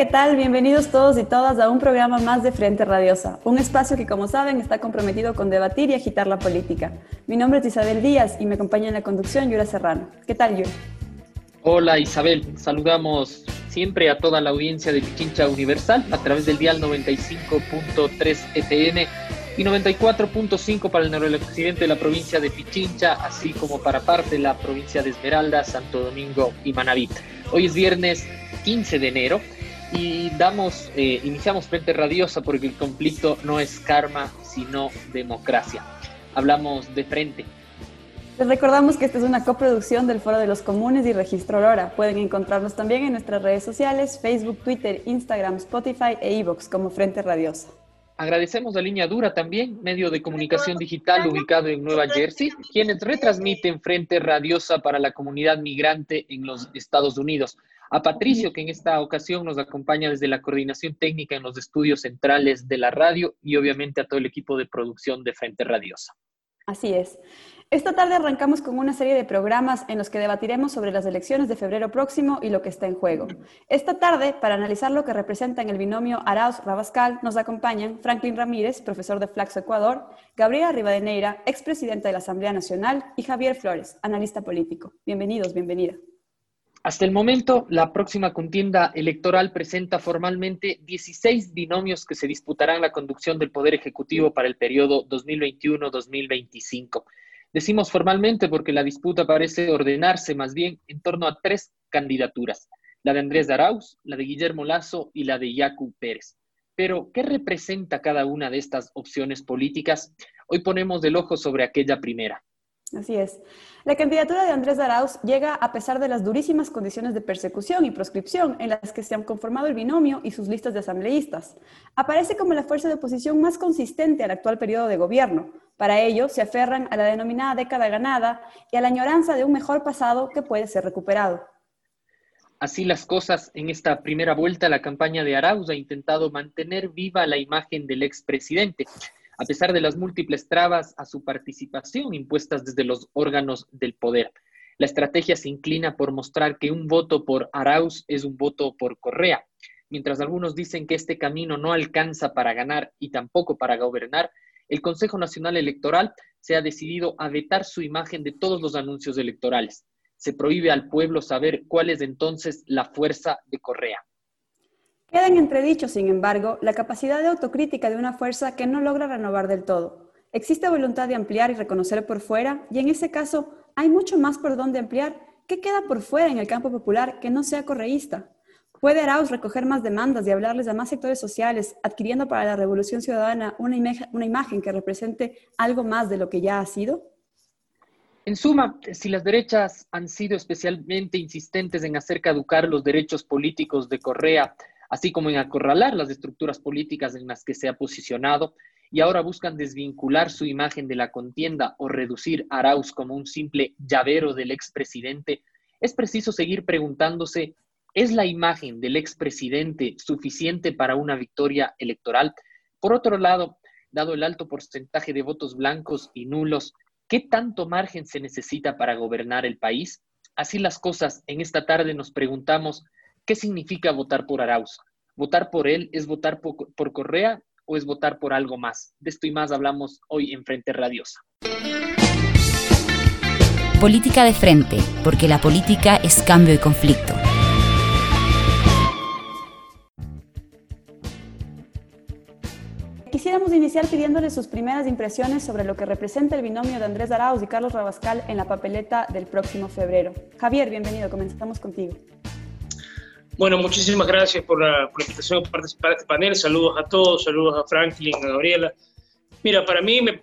¿qué tal? Bienvenidos todos y todas a un programa más de Frente Radiosa, un espacio que, como saben, está comprometido con debatir y agitar la política. Mi nombre es Isabel Díaz y me acompaña en la conducción Yura Serrano. ¿Qué tal, Yura? Hola, Isabel. Saludamos siempre a toda la audiencia de Pichincha Universal a través del dial 95.3 FM y 94.5 para el noroccidente de la provincia de Pichincha, así como para parte de la provincia de Esmeralda, Santo Domingo y Manabí. Hoy es viernes 15 de enero y damos, eh, iniciamos Frente Radiosa porque el conflicto no es karma, sino democracia. Hablamos de frente. Les recordamos que esta es una coproducción del Foro de los Comunes y Registro Aurora. Pueden encontrarnos también en nuestras redes sociales, Facebook, Twitter, Instagram, Spotify e iVoox como Frente Radiosa. Agradecemos a Línea Dura también, medio de comunicación digital ubicado en Nueva Jersey, quienes retransmiten Frente Radiosa para la comunidad migrante en los Estados Unidos a Patricio, que en esta ocasión nos acompaña desde la coordinación técnica en los estudios centrales de la radio y obviamente a todo el equipo de producción de Frente Radiosa. Así es. Esta tarde arrancamos con una serie de programas en los que debatiremos sobre las elecciones de febrero próximo y lo que está en juego. Esta tarde, para analizar lo que representa en el binomio Arauz-Rabascal, nos acompañan Franklin Ramírez, profesor de Flaxo Ecuador, Gabriela Rivadeneira, expresidenta de la Asamblea Nacional, y Javier Flores, analista político. Bienvenidos, bienvenida. Hasta el momento, la próxima contienda electoral presenta formalmente 16 binomios que se disputarán la conducción del Poder Ejecutivo para el periodo 2021-2025. Decimos formalmente porque la disputa parece ordenarse más bien en torno a tres candidaturas, la de Andrés Arauz, la de Guillermo Lazo y la de Yacu Pérez. Pero, ¿qué representa cada una de estas opciones políticas? Hoy ponemos el ojo sobre aquella primera. Así es. La candidatura de Andrés Arauz llega a pesar de las durísimas condiciones de persecución y proscripción en las que se han conformado el binomio y sus listas de asambleístas. Aparece como la fuerza de oposición más consistente al actual periodo de gobierno. Para ello, se aferran a la denominada década ganada y a la añoranza de un mejor pasado que puede ser recuperado. Así las cosas, en esta primera vuelta, la campaña de Arauz ha intentado mantener viva la imagen del expresidente a pesar de las múltiples trabas a su participación impuestas desde los órganos del poder. La estrategia se inclina por mostrar que un voto por Arauz es un voto por Correa. Mientras algunos dicen que este camino no alcanza para ganar y tampoco para gobernar, el Consejo Nacional Electoral se ha decidido a vetar su imagen de todos los anuncios electorales. Se prohíbe al pueblo saber cuál es entonces la fuerza de Correa. Queda en entredicho, sin embargo, la capacidad de autocrítica de una fuerza que no logra renovar del todo. Existe voluntad de ampliar y reconocer por fuera, y en ese caso hay mucho más por donde ampliar. ¿Qué queda por fuera en el campo popular que no sea correísta? ¿Puede Arauz recoger más demandas y hablarles a más sectores sociales, adquiriendo para la revolución ciudadana una, una imagen que represente algo más de lo que ya ha sido? En suma, si las derechas han sido especialmente insistentes en hacer caducar los derechos políticos de Correa, así como en acorralar las estructuras políticas en las que se ha posicionado, y ahora buscan desvincular su imagen de la contienda o reducir a Arauz como un simple llavero del expresidente, es preciso seguir preguntándose, ¿es la imagen del expresidente suficiente para una victoria electoral? Por otro lado, dado el alto porcentaje de votos blancos y nulos, ¿qué tanto margen se necesita para gobernar el país? Así las cosas, en esta tarde nos preguntamos, ¿Qué significa votar por Arauz? ¿Votar por él es votar por, Correa o es votar por algo más? De esto y más hablamos hoy en Frente Radiosa. Política de frente, porque la política es cambio y conflicto. Quisiéramos iniciar pidiéndole sus primeras impresiones sobre lo que representa el binomio de Andrés Arauz y Carlos Rabascal en la papeleta del próximo febrero. Javier, bienvenido, comenzamos contigo. Bueno, muchísimas gracias por la, invitación a participar en este panel. Saludos a todos, saludos a Franklin, a Gabriela. Mira, para mí me,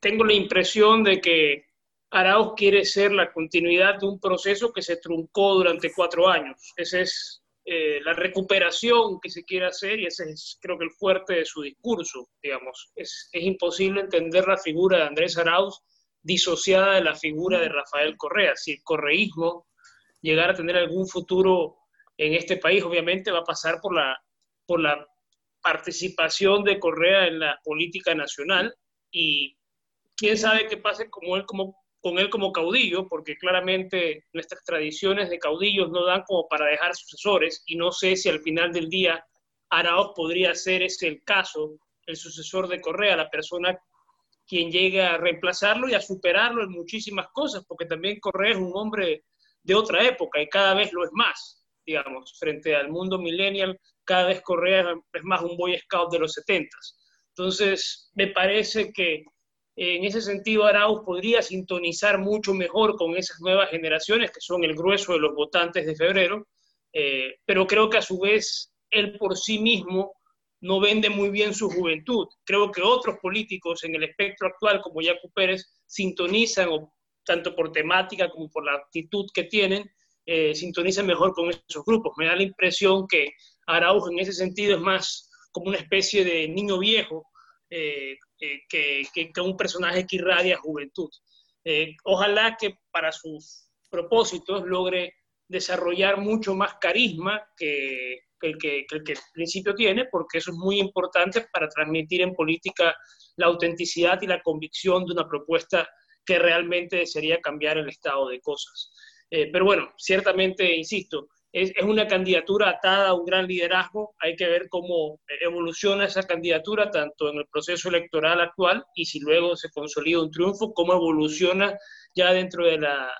tengo la impresión de que Arauz quiere ser la continuidad de un proceso que se truncó durante cuatro años. Esa es eh, la recuperación que se quiere hacer y ese es creo que el fuerte de su discurso, digamos. Es, es imposible entender la figura de Andrés Arauz disociada de la figura de Rafael Correa. Si el correísmo llegar a tener algún futuro en este país, obviamente va a pasar por la, por la participación de Correa en la política nacional y quién sabe qué pase como él, como, con él como caudillo, porque claramente nuestras tradiciones de caudillos no dan como para dejar sucesores y no sé si al final del día Araoz podría ser ese el caso, el sucesor de Correa, la persona quien llegue a reemplazarlo y a superarlo en muchísimas cosas, porque también Correa es un hombre de otra época y cada vez lo es más, digamos, frente al mundo millennial, cada vez Correa es más un Boy Scout de los 70. Entonces, me parece que en ese sentido Arauz podría sintonizar mucho mejor con esas nuevas generaciones, que son el grueso de los votantes de febrero, eh, pero creo que a su vez él por sí mismo no vende muy bien su juventud. Creo que otros políticos en el espectro actual, como Jaco Pérez, sintonizan, tanto por temática como por la actitud que tienen, eh, sintonizan mejor con esos grupos. Me da la impresión que Arauz en ese sentido es más como una especie de niño viejo eh, eh, que, un personaje que irradia juventud. ojalá que para sus propósitos logre desarrollar mucho más carisma que, que el que, el que el principio tiene, porque eso es muy importante para transmitir en política la autenticidad y la convicción de una propuesta que realmente desearía cambiar el estado de cosas. Eh, pero bueno, ciertamente, insisto, es, es, una candidatura atada a un gran liderazgo. Hay que ver cómo evoluciona esa candidatura, tanto en el proceso electoral actual y si luego se consolida un triunfo, cómo evoluciona ya dentro de la,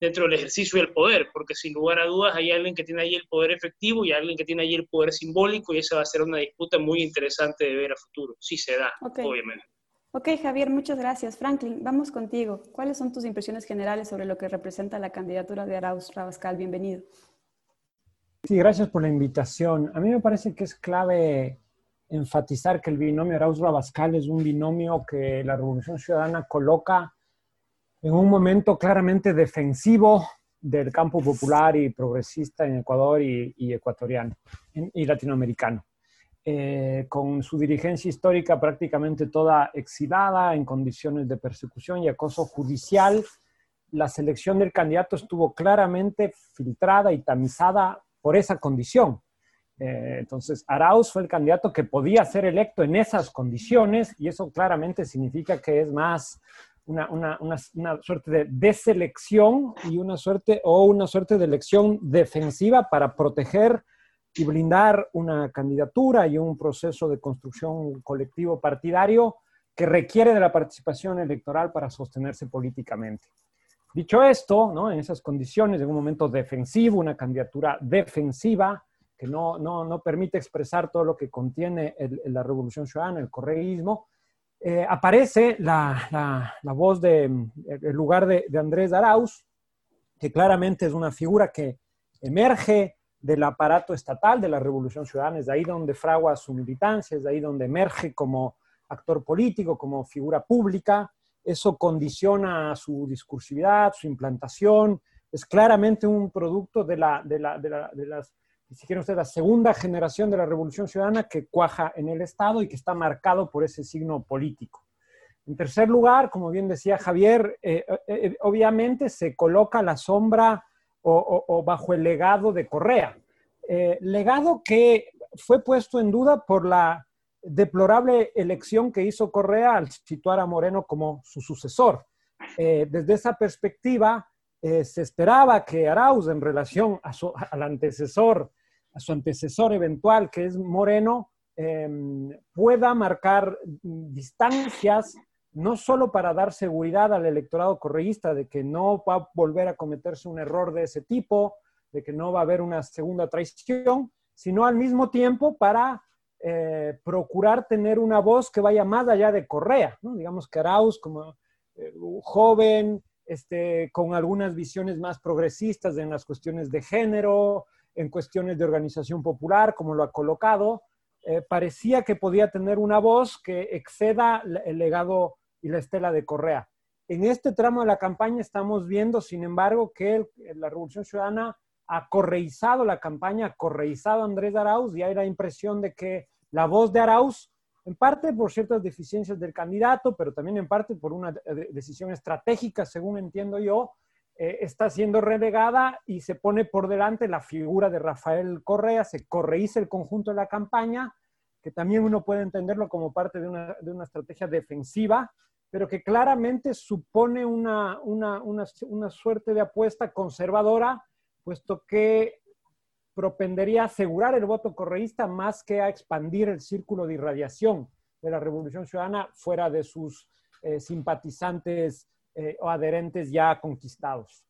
dentro del ejercicio del poder, porque sin lugar a dudas hay alguien que tiene ahí el poder efectivo y alguien que tiene ahí el poder simbólico y esa va a ser una disputa muy interesante de ver a futuro, si se da, obviamente. Ok, Javier, muchas gracias. Franklin, vamos contigo. ¿Cuáles son tus impresiones generales sobre lo que representa la candidatura de Arauz Rabascal? Bienvenido. Sí, gracias por la invitación. A mí me parece que es clave enfatizar que el binomio Arauz Rabascal es un binomio que la Revolución Ciudadana coloca en un momento claramente defensivo del campo popular y progresista en Ecuador y, ecuatoriano y latinoamericano. Eh, con su dirigencia histórica prácticamente toda exilada en condiciones de persecución y acoso judicial, la selección del candidato estuvo claramente filtrada y tamizada por esa condición. Eh, entonces, Arauz fue el candidato que podía ser electo en esas condiciones y eso claramente significa que es más una, una, una, suerte de deselección y una suerte o una suerte de elección defensiva para proteger y blindar una candidatura y un proceso de construcción colectivo partidario que requiere de la participación electoral para sostenerse políticamente. Dicho esto, ¿no? en esas condiciones, en un momento defensivo, una candidatura defensiva que no, no, no permite expresar todo lo que contiene la revolución ciudadana, el correísmo, eh, aparece la, la, voz de, el lugar de, de, Andrés Arauz, que claramente es una figura que emerge del aparato estatal de la Revolución Ciudadana, es de ahí donde fragua su militancia, es de ahí donde emerge como actor político, como figura pública, eso condiciona su discursividad, su implantación, es claramente un producto de, la, de, la, de, la, de las si quieren la segunda generación de la Revolución Ciudadana que cuaja en el Estado y que está marcado por ese signo político. En tercer lugar, como bien decía Javier, eh, eh, eh, obviamente se coloca la sombra o, bajo el legado de Correa. legado que fue puesto en duda por la deplorable elección que hizo Correa al situar a Moreno como su sucesor. desde esa perspectiva, se esperaba que Arauz, en relación a su, al antecesor a su antecesor eventual, que es Moreno, pueda marcar distancias, no solo para dar seguridad al electorado correísta de que no va a volver a cometerse un error de ese tipo, de que no va a haber una segunda traición, sino al mismo tiempo para eh, procurar tener una voz que vaya más allá de Correa, digamos que Arauz como eh, joven, este, con algunas visiones más progresistas en las cuestiones de género, en cuestiones de organización popular, como lo ha colocado, eh, parecía que podía tener una voz que exceda el legado y la estela de Correa. En este tramo de la campaña estamos viendo, sin embargo, que la Revolución Ciudadana ha correizado la campaña, ha correizado Andrés Arauz y hay la impresión de que la voz de Arauz, en parte por ciertas deficiencias del candidato, pero también en parte por una decisión estratégica, según entiendo yo, eh, está siendo relegada y se pone por delante la figura de Rafael Correa, se correiza el conjunto de la campaña, que también uno puede entenderlo como parte de una, de una estrategia defensiva, pero que claramente supone una, una, una, una suerte de apuesta conservadora, puesto que propendería a asegurar el voto correísta más que a expandir el círculo de irradiación de la Revolución Ciudadana fuera de sus eh, simpatizantes eh, o adherentes ya conquistados.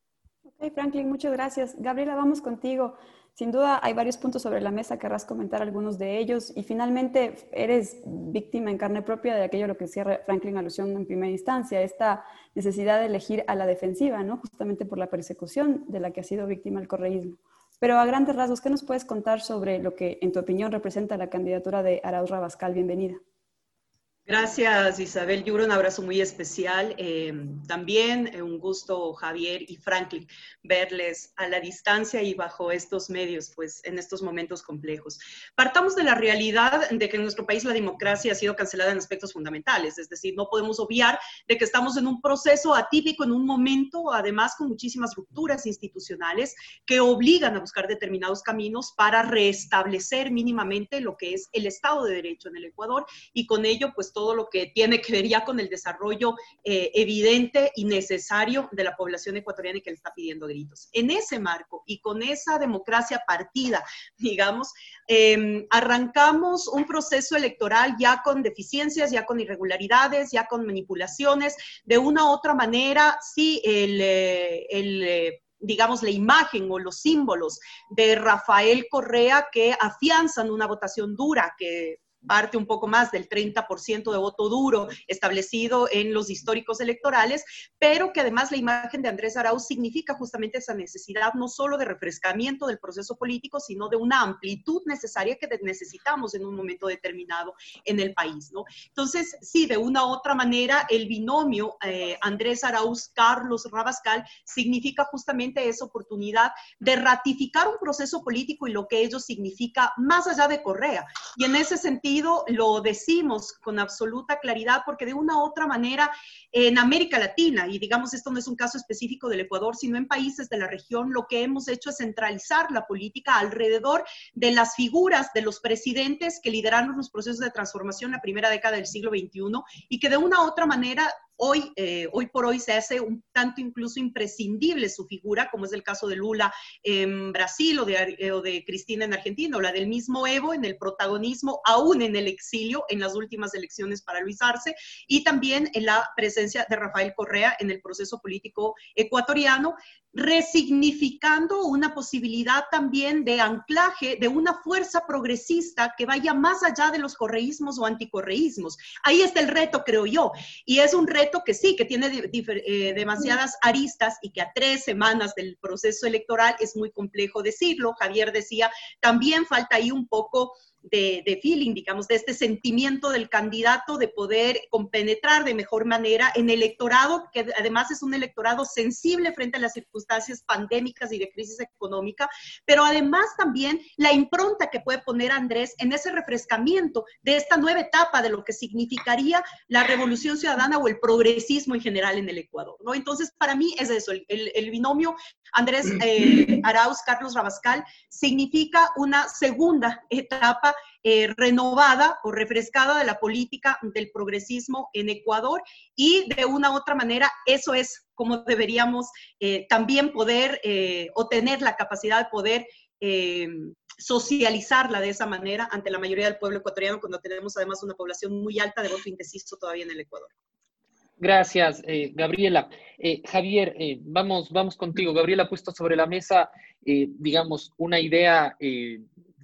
Ok, Franklin, muchas gracias. Gabriela, vamos contigo. Sin duda hay varios puntos sobre la mesa, querrás comentar algunos de ellos y finalmente eres víctima en carne propia de aquello a lo que cierra Franklin alusión en primera instancia, esta necesidad de elegir a la defensiva, ¿no? justamente por la persecución de la que ha sido víctima el correísmo. Pero a grandes rasgos, ¿qué nos puedes contar sobre lo que en tu opinión representa la candidatura de Arauz Rabascal? Bienvenida. Gracias Isabel Yuro, un abrazo muy especial. Eh, también eh, un gusto Javier y Franklin verles a la distancia y bajo estos medios, pues en estos momentos complejos. Partamos de la realidad de que en nuestro país la democracia ha sido cancelada en aspectos fundamentales, es decir, no podemos obviar de que estamos en un proceso atípico, en un momento además con muchísimas rupturas institucionales que obligan a buscar determinados caminos para restablecer mínimamente lo que es el Estado de Derecho en el Ecuador y con ello pues todo lo que tiene que ver ya con el desarrollo eh, evidente y necesario de la población ecuatoriana y que le está pidiendo gritos. En ese marco y con esa democracia partida, digamos, em, arrancamos un proceso electoral ya con deficiencias, ya con irregularidades, ya con manipulaciones. De una u otra manera, sí, el, eh, eh, digamos, la imagen o los símbolos de Rafael Correa que afianzan una votación dura, que parte un poco más del 30% de voto duro establecido en los históricos electorales, pero que además la imagen de Andrés Arauz significa justamente esa necesidad no solo de refrescamiento del proceso político, sino de una amplitud necesaria que necesitamos en un momento determinado en el país, ¿no? Entonces, sí, de una u otra manera, el binomio eh, Andrés Arauz-Carlos Rabascal significa justamente esa oportunidad de ratificar un proceso político y lo que ello significa más allá de Correa. Y en ese sentido, lo decimos con absoluta claridad porque de una u otra manera en América Latina, y digamos esto no es un caso específico del Ecuador, sino en países de la región, lo que hemos hecho es centralizar la política alrededor de las figuras de los presidentes que lideraron los procesos de transformación en la primera década del siglo XXI y que de una u otra manera hoy, eh, hoy por hoy se hace un tanto incluso imprescindible su figura, como es el caso de Lula en Brasil o de, eh, o de Cristina en Argentina, o la del mismo Evo en el protagonismo, aún en el exilio en las últimas elecciones para Luis Arce, y también en la presencia de Rafael Correa en el proceso político ecuatoriano, resignificando una posibilidad también de anclaje de una fuerza progresista que vaya más allá de los correísmos o anticorreísmos. Ahí está el reto, creo yo, y es un reto que sí, que tiene eh, demasiadas aristas y que a tres semanas del proceso electoral es muy complejo decirlo. Javier decía, también falta ahí un poco de, feeling, digamos, de este sentimiento del candidato de poder compenetrar de mejor manera en electorado, que además es un electorado sensible frente a las circunstancias pandémicas y de crisis económica, pero además también la impronta que puede poner Andrés en ese refrescamiento de esta nueva etapa de lo que significaría la revolución ciudadana o el progresismo en general en el Ecuador, ¿no? Entonces, para mí es eso, el, binomio Andrés eh, Arauz, Carlos Rabascal, significa una segunda etapa eh, renovada o refrescada de la política del progresismo en Ecuador y de una u otra manera eso es como deberíamos eh, también poder eh, o tener la capacidad de poder socializarla de esa manera ante la mayoría del pueblo ecuatoriano cuando tenemos además una población muy alta de voto indeciso todavía en el Ecuador. Gracias, Gabriela. Javier, vamos, vamos contigo. Gabriela ha puesto sobre la mesa, digamos, una idea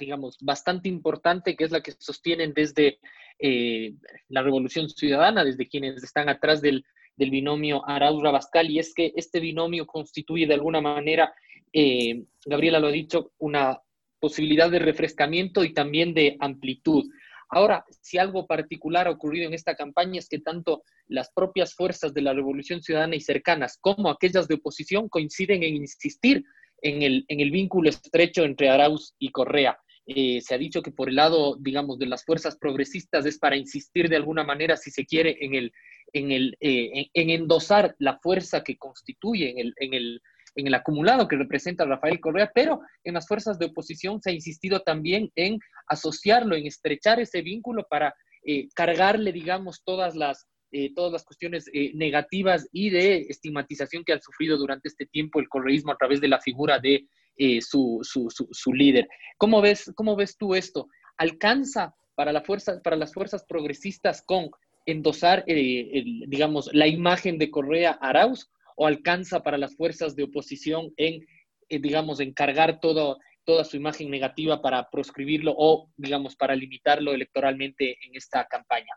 digamos, bastante importante, que es la que sostienen desde eh, la Revolución Ciudadana, desde quienes están atrás del, binomio Arauz-Rabascal, y es que este binomio constituye de alguna manera, eh, Gabriela lo ha dicho, una posibilidad de refrescamiento y también de amplitud. Ahora, si algo particular ha ocurrido en esta campaña es que tanto las propias fuerzas de la Revolución Ciudadana y cercanas como aquellas de oposición coinciden en insistir en el, en el vínculo estrecho entre Arauz y Correa. Eh, se ha dicho que por el lado, digamos, de las fuerzas progresistas es para insistir de alguna manera, si se quiere, en, el, en, el, eh, en, endosar la fuerza que constituye en el, en, el, en el acumulado que representa Rafael Correa, pero en las fuerzas de oposición se ha insistido también en asociarlo, en estrechar ese vínculo para eh, cargarle, digamos, todas las, todas las cuestiones negativas y de estigmatización que ha sufrido durante este tiempo el correísmo a través de la figura de eh, su, su, su, líder. ¿Cómo ves, ¿Cómo ves tú esto? ¿Alcanza para, la fuerza, para las fuerzas progresistas con endosar, eh, digamos, la imagen de Correa Arauz o alcanza para las fuerzas de oposición en, eh, digamos, encargar todo, toda su imagen negativa para proscribirlo o, digamos, para limitarlo electoralmente en esta campaña?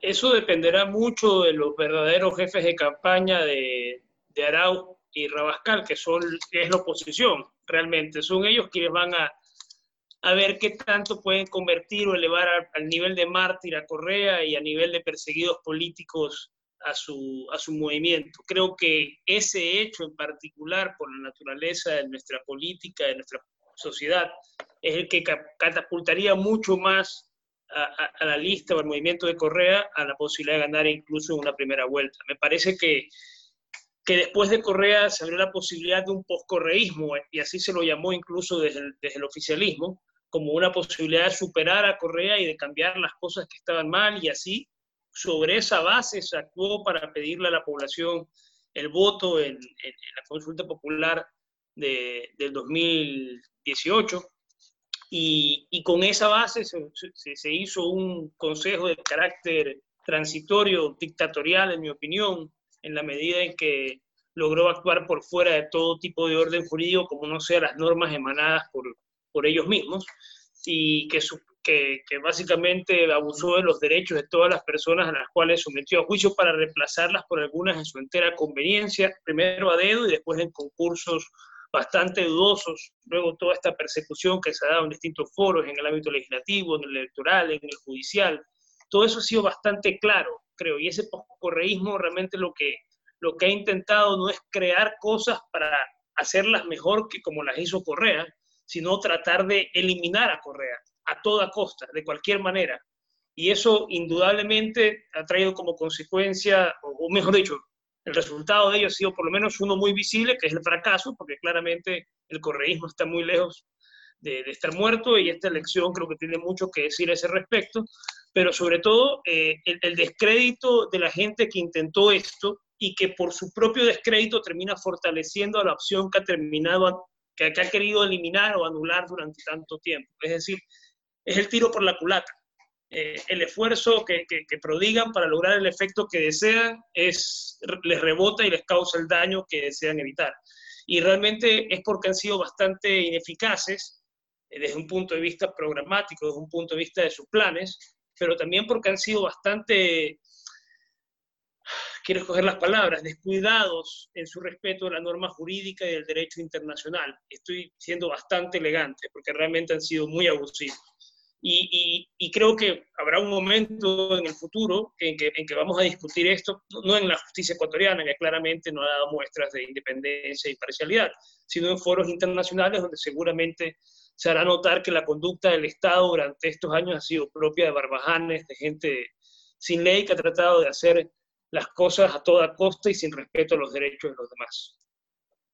Eso dependerá mucho de los verdaderos jefes de campaña de, de Arauz y Rabascal, que, son, es la oposición realmente. Son ellos quienes van a, a ver qué tanto pueden convertir o elevar al, nivel de mártir a Correa y a nivel de perseguidos políticos a su, a su movimiento. Creo que ese hecho en particular, por la naturaleza de nuestra política, de nuestra sociedad, es el que catapultaría mucho más a, a, la lista o al movimiento de Correa a la posibilidad de ganar incluso una primera vuelta. Me parece que que después de Correa se abrió la posibilidad de un postcorreísmo, y así se lo llamó incluso desde el, desde el, oficialismo, como una posibilidad de superar a Correa y de cambiar las cosas que estaban mal, y así sobre esa base se actuó para pedirle a la población el voto en, la consulta popular de, del 2018. Y, y, con esa base se, se, se hizo un consejo de carácter transitorio, dictatorial, en mi opinión, en la medida en que logró actuar por fuera de todo tipo de orden jurídico, como no sea las normas emanadas por, por ellos mismos, y que, que, que, básicamente abusó de los derechos de todas las personas a las cuales sometió a juicio para reemplazarlas por algunas en su entera conveniencia, primero a dedo y después en concursos bastante dudosos, luego toda esta persecución que se ha dado en distintos foros, en el ámbito legislativo, en el electoral, en el judicial, todo eso ha sido bastante claro creo. Y ese poscorreísmo realmente lo que, lo que ha intentado no es crear cosas para hacerlas mejor que como las hizo Correa, sino tratar de eliminar a Correa a toda costa, de cualquier manera. Y eso indudablemente ha traído como consecuencia, o mejor dicho, el resultado de ello ha sido por lo menos uno muy visible, que es el fracaso, porque claramente el correísmo está muy lejos de, de, estar muerto y esta elección creo que tiene mucho que decir a ese respecto, pero sobre todo eh, el, el, descrédito de la gente que intentó esto y que por su propio descrédito termina fortaleciendo a la opción que ha terminado, que, que ha querido eliminar o anular durante tanto tiempo. Es decir, es el tiro por la culata. Eh, el esfuerzo que, que, que, prodigan para lograr el efecto que desean es, les rebota y les causa el daño que desean evitar. Y realmente es porque han sido bastante ineficaces eh, desde un punto de vista programático, desde un punto de vista de sus planes, pero también porque han sido bastante, quiero escoger las palabras, descuidados en su respeto a la norma jurídica y del derecho internacional. Estoy siendo bastante elegante porque realmente han sido muy abusivos. Y, y, y creo que habrá un momento en el futuro en que, en que vamos a discutir esto, no en la justicia ecuatoriana, que claramente no ha dado muestras de independencia y parcialidad, sino en foros internacionales donde seguramente se hará notar que la conducta del Estado durante estos años ha sido propia de barbajanes, de gente sin ley que ha tratado de hacer las cosas a toda costa y sin respeto a los derechos de los demás.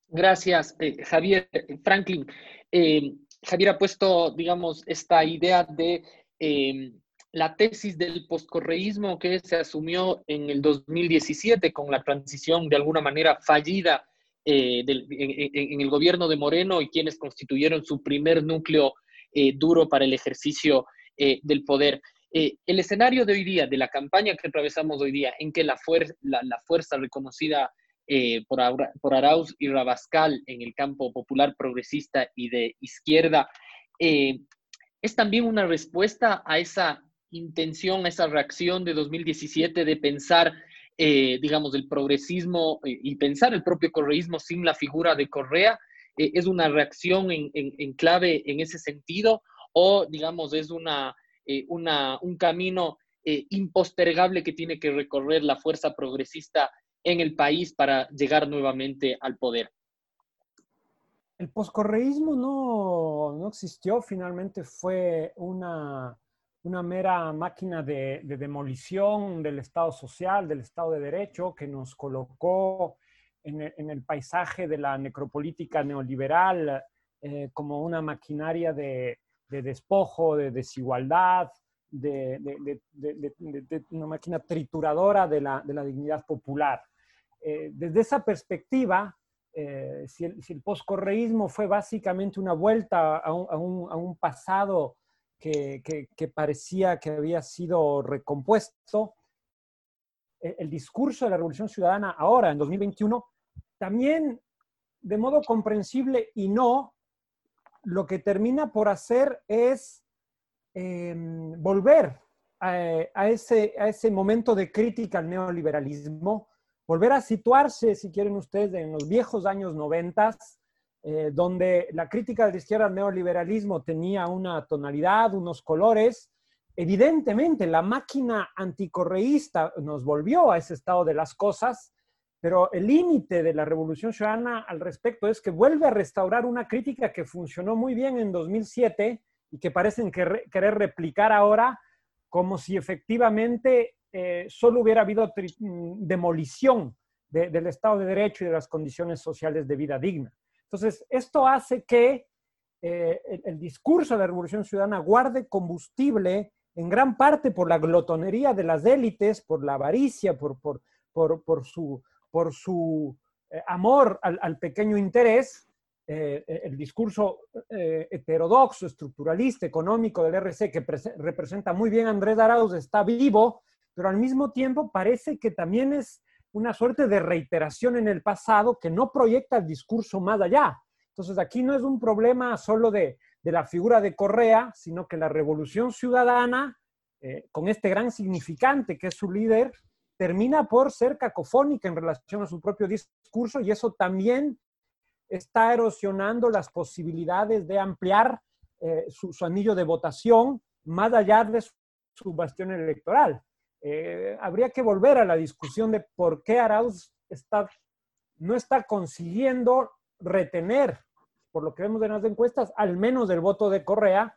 Gracias, eh, Javier. Franklin, eh, Javier ha puesto, digamos, esta idea de eh, la tesis del postcorreísmo que se asumió en el 2017 con la transición de alguna manera fallida eh, del, en, en, el gobierno de Moreno y quienes constituyeron su primer núcleo eh, duro para el ejercicio eh, del poder. Eh, el escenario de hoy día, de la campaña que atravesamos hoy día, en que la, fuer la, la fuerza reconocida eh, por, por, Arauz y Rabascal en el campo popular progresista y de izquierda, es también una respuesta a esa intención, a esa reacción de 2017 de pensar eh, digamos, del progresismo eh, y pensar el propio correísmo sin la figura de Correa, eh, es una reacción en, clave en ese sentido o, digamos, es una, una un camino impostergable que tiene que recorrer la fuerza progresista en el país para llegar nuevamente al poder. el poscorreísmo no, no existió, finalmente fue una, una mera máquina de, demolición del Estado social, del Estado de Derecho, que nos colocó en el, paisaje de la necropolítica neoliberal eh, como una maquinaria de, despojo, de desigualdad, de, una máquina trituradora de la, dignidad popular. Eh, desde esa perspectiva, eh, si, el, si, poscorreísmo fue básicamente una vuelta a un pasado que, parecía que había sido recompuesto. E, el, discurso de la Revolución Ciudadana ahora, en 2021, también de modo comprensible y no, lo que termina por hacer es em, volver a, ese, a ese momento de crítica al neoliberalismo, volver a situarse, si quieren ustedes, en los viejos años noventas, eh, donde la crítica de la izquierda al neoliberalismo tenía una tonalidad, unos colores. Evidentemente, la máquina anticorreísta nos volvió a ese estado de las cosas, pero el límite de la Revolución Ciudadana al respecto es que vuelve a restaurar una crítica que funcionó muy bien en 2007 y que parecen querer replicar ahora como si efectivamente eh, solo hubiera habido mm, demolición del Estado de Derecho y de las condiciones sociales de vida digna. Entonces, esto hace que eh, el, discurso de la Revolución Ciudadana guarde combustible en gran parte por la glotonería de las élites, por la avaricia, por, su, eh, amor al, pequeño interés. Eh, el discurso heterodoxo, estructuralista, económico del RC, que representa muy bien a Andrés Arauz, está vivo, pero al mismo tiempo parece que también es una suerte de reiteración en el pasado que no proyecta el discurso más allá. Entonces, aquí no es un problema solo de, la figura de Correa, sino que la revolución ciudadana, eh, con este gran significante que es su líder, termina por ser cacofónica en relación a su propio discurso y eso también está erosionando las posibilidades de ampliar eh, su, anillo de votación más allá de su bastión electoral. Eh, habría que volver a la discusión de por qué Arauz no está consiguiendo retener, por lo que vemos en las encuestas, al menos del voto de Correa.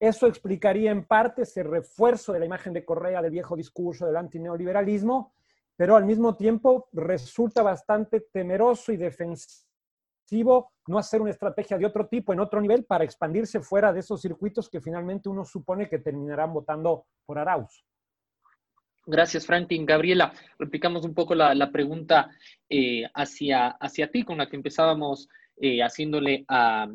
Eso explicaría en parte ese refuerzo de la imagen de Correa del viejo discurso del antineoliberalismo, pero al mismo tiempo resulta bastante temeroso y defensivo no hacer una estrategia de otro tipo en otro nivel para expandirse fuera de esos circuitos que finalmente uno supone que terminarán votando por Arauz. Gracias, Franklin. Gabriela, replicamos un poco la, pregunta eh, hacia, hacia ti, con la que empezábamos eh, haciéndole a,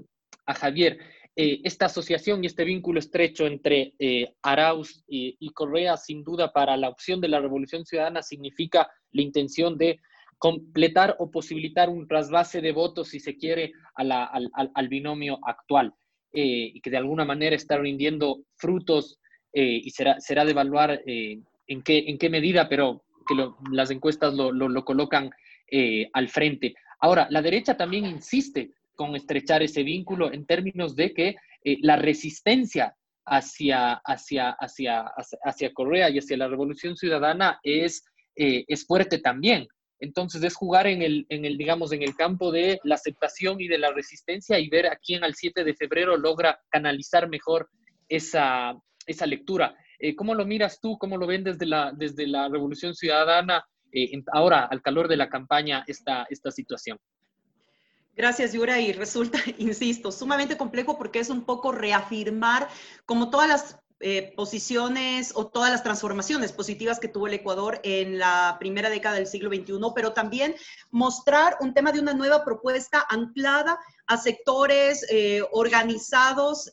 Javier. Eh, esta asociación y este vínculo estrecho entre Arauz y, Correa, sin duda, para la opción de la Revolución Ciudadana, significa la intención de completar o posibilitar un trasvase de votos, si se quiere, al, binomio actual, y que de alguna manera está rindiendo frutos y será, será de evaluar en qué, en qué medida, pero que las encuestas lo, lo, colocan eh, al frente. Ahora, la derecha también insiste con estrechar ese vínculo en términos de que eh, la resistencia hacia, hacia, hacia, hacia, Correa y hacia la Revolución Ciudadana es, eh, es fuerte también. Entonces es jugar en el, en el, digamos, en el campo de la aceptación y de la resistencia y ver a quién al 7 de febrero logra canalizar mejor esa, esa lectura. Eh, ¿Cómo lo miras tú? ¿Cómo lo ven desde la, desde la Revolución Ciudadana eh, ahora, al calor de la campaña, esta, esta situación? Gracias, Yura. Y resulta, insisto, sumamente complejo porque es un poco reafirmar como todas las eh, posiciones o todas las transformaciones positivas que tuvo el Ecuador en la primera década del siglo XXI, pero también mostrar un tema de una nueva propuesta anclada a sectores organizados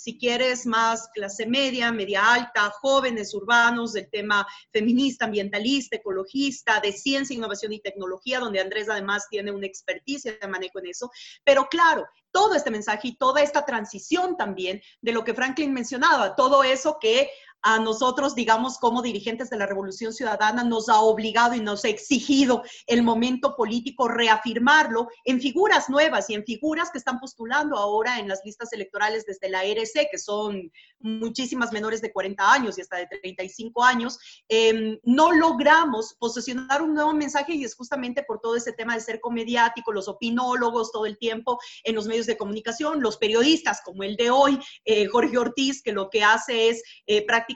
si quieres, más clase media, media alta, jóvenes urbanos, del tema feminista, ambientalista, ecologista, de ciencia, innovación y tecnología, donde Andrés además tiene una experticia de manejo en eso. Pero claro, todo este mensaje y toda esta transición también de lo que Franklin mencionaba, todo eso que a nosotros, digamos, como dirigentes de la Revolución Ciudadana, nos ha obligado y nos ha exigido el momento político reafirmarlo en figuras nuevas y en figuras que están postulando ahora en las listas electorales desde la RC, que son muchísimas menores de 40 años y hasta de 35 años. Em, no logramos posicionar un nuevo mensaje y es justamente por todo ese tema de ser comediático, los opinólogos todo el tiempo en los medios de comunicación, los periodistas como el de hoy, eh, Jorge Ortiz, que lo que hace es eh, prácticamente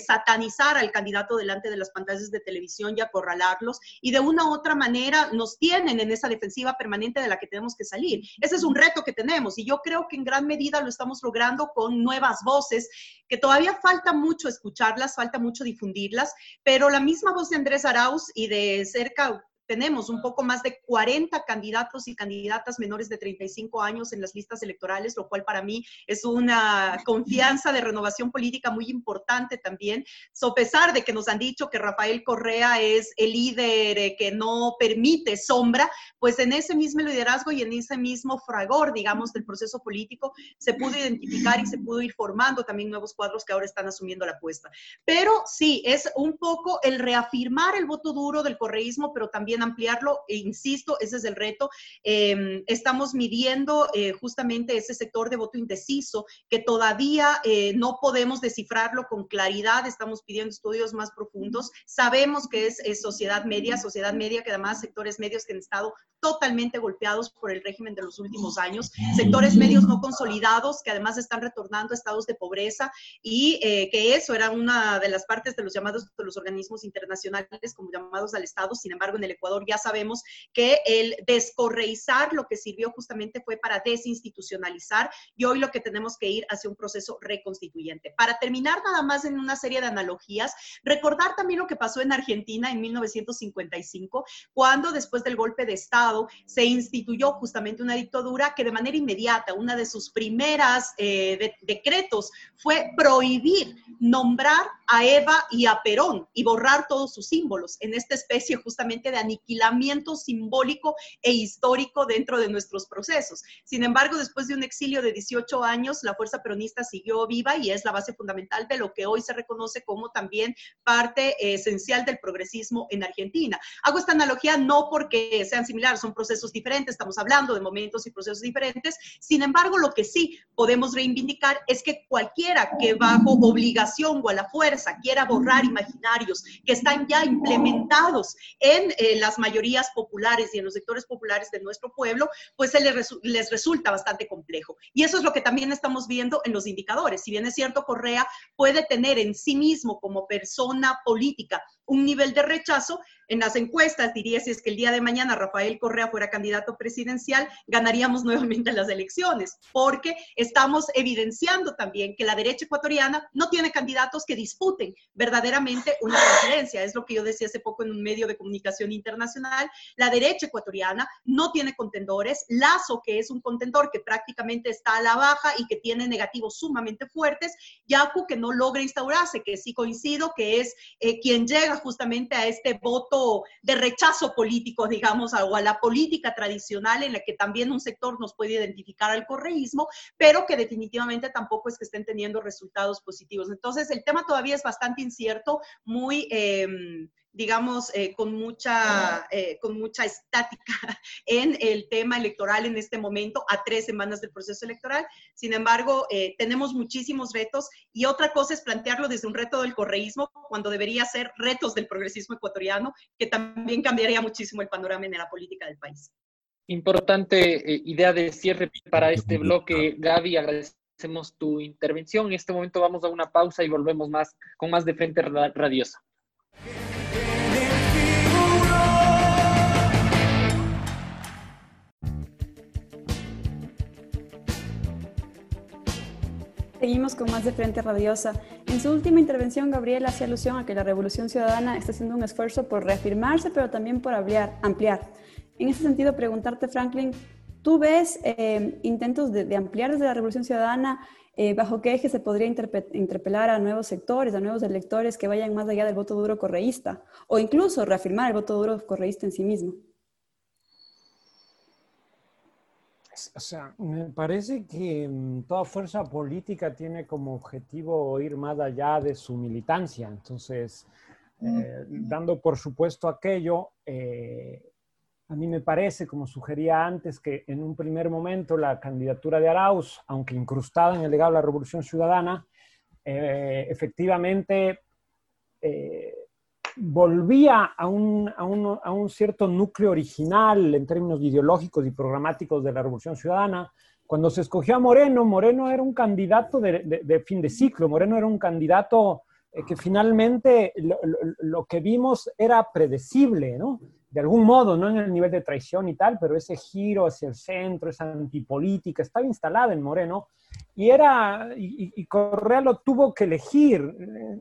satanizar al candidato delante de las pantallas de televisión y acorralarlos y de una u otra manera nos tienen en esa defensiva permanente de la que tenemos que salir. Ese es un reto que tenemos y yo creo que en gran medida lo estamos logrando con nuevas voces que todavía falta mucho escucharlas, falta mucho difundirlas, pero la misma voz de Andrés Arauz y de cerca tenemos un poco más de 40 candidatos y candidatas menores de 35 años en las listas electorales, lo cual para mí es una confianza de renovación política muy importante también. So, a pesar de que nos han dicho que Rafael Correa es el líder que no permite sombra, pues en ese mismo liderazgo y en ese mismo fragor, digamos, del proceso político, se pudo identificar y se pudo ir formando también nuevos cuadros que ahora están asumiendo la apuesta. Pero sí, es un poco el reafirmar el voto duro del correísmo, pero también ampliarlo, e insisto, ese es el reto. Em, estamos midiendo eh, justamente ese sector de voto indeciso que todavía eh, no podemos descifrarlo con claridad, estamos pidiendo estudios más profundos. Sabemos que es, es sociedad media, sociedad media que además sectores medios que han estado totalmente golpeados por el régimen de los últimos años, sectores medios no consolidados que además están retornando a estados de pobreza y eh, que eso era una de las partes de los llamados de los organismos internacionales como llamados al Estado. Sin embargo, en el Ecuador ya sabemos que el descorreizar lo que sirvió justamente fue para desinstitucionalizar y hoy lo que tenemos que ir hacia un proceso reconstituyente. Para terminar nada más en una serie de analogías, recordar también lo que pasó en Argentina en 1955, cuando después del golpe de Estado, se instituyó justamente una dictadura que de manera inmediata, una de sus primeras eh, decretos fue prohibir nombrar a Eva y a Perón y borrar todos sus símbolos en esta especie justamente de aniquilamiento simbólico e histórico dentro de nuestros procesos. Sin embargo, después de un exilio de 18 años, la fuerza peronista siguió viva y es la base fundamental de lo que hoy se reconoce como también parte esencial del progresismo en Argentina. Hago esta analogía no porque sean similares, son procesos diferentes, estamos hablando de momentos y procesos diferentes. Sin embargo, lo que sí podemos reivindicar es que cualquiera que bajo obligación o a la fuerza quiera borrar imaginarios que están ya implementados en eh, las mayorías populares y en los sectores populares de nuestro pueblo, pues se les, les resulta bastante complejo. Y eso es lo que también estamos viendo en los indicadores. Si bien es cierto, Correa puede tener en sí mismo como persona política un nivel de rechazo, en las encuestas diría si es que el día de mañana Rafael Correa fuera candidato presidencial, ganaríamos nuevamente las elecciones, porque estamos evidenciando también que la derecha ecuatoriana no tiene candidatos que disputen verdaderamente una presidencia. Es lo que yo decía hace poco en un medio de comunicación internacional. La derecha ecuatoriana no tiene contendores. Lazo, que es un contendor que prácticamente está a la baja y que tiene negativos sumamente fuertes. Yacu, que no logra instaurarse, que sí coincido, que es eh, quien llega justamente a este voto de rechazo político, digamos, o a la política tradicional en la que también un sector nos puede identificar al correísmo, pero que definitivamente tampoco es que estén teniendo resultados positivos. Entonces, el tema todavía es bastante incierto, muy... Em, digamos, eh, con, mucha, eh, con mucha estática en el tema electoral en este momento, a tres semanas del proceso electoral. Sin embargo, eh, tenemos muchísimos retos y otra cosa es plantearlo desde un reto del correísmo, cuando debería ser retos del progresismo ecuatoriano, que también cambiaría muchísimo el panorama en la política del país. Importante idea de cierre para este bloque, Gaby. Agradecemos tu intervención. En este momento vamos a una pausa y volvemos más con más de Frente Radiosa. Seguimos con más de Frente Radiosa. En su última intervención, Gabriel hacía alusión a que la Revolución Ciudadana está haciendo un esfuerzo por reafirmarse, pero también por ampliar. ampliar. En ese sentido, preguntarte, Franklin, ¿tú ves eh, intentos de, ampliar desde la Revolución Ciudadana? Eh, ¿Bajo qué eje se podría interpelar a nuevos sectores, a nuevos electores que vayan más allá del voto duro correísta? O incluso reafirmar el voto duro correísta en sí mismo. O sea, me parece que mm, toda fuerza política tiene como objetivo ir más allá de su militancia. Entonces, eh, dando por supuesto aquello, eh, a mí me parece, como sugería antes, que en un primer momento la candidatura de Arauz, aunque incrustada en el legado de la Revolución Ciudadana, eh, efectivamente volvía a un, a, un, a un, cierto núcleo original en términos ideológicos y programáticos de la Revolución Ciudadana. Cuando se escogió a Moreno, Moreno era un candidato de, de, fin de ciclo, Moreno era un candidato eh, que finalmente lo, lo, lo, que vimos era predecible, ¿no? De algún modo, no en el nivel de traición y tal, pero ese giro hacia el centro, esa antipolítica, estaba instalada en Moreno y era, y, Correa lo tuvo que elegir.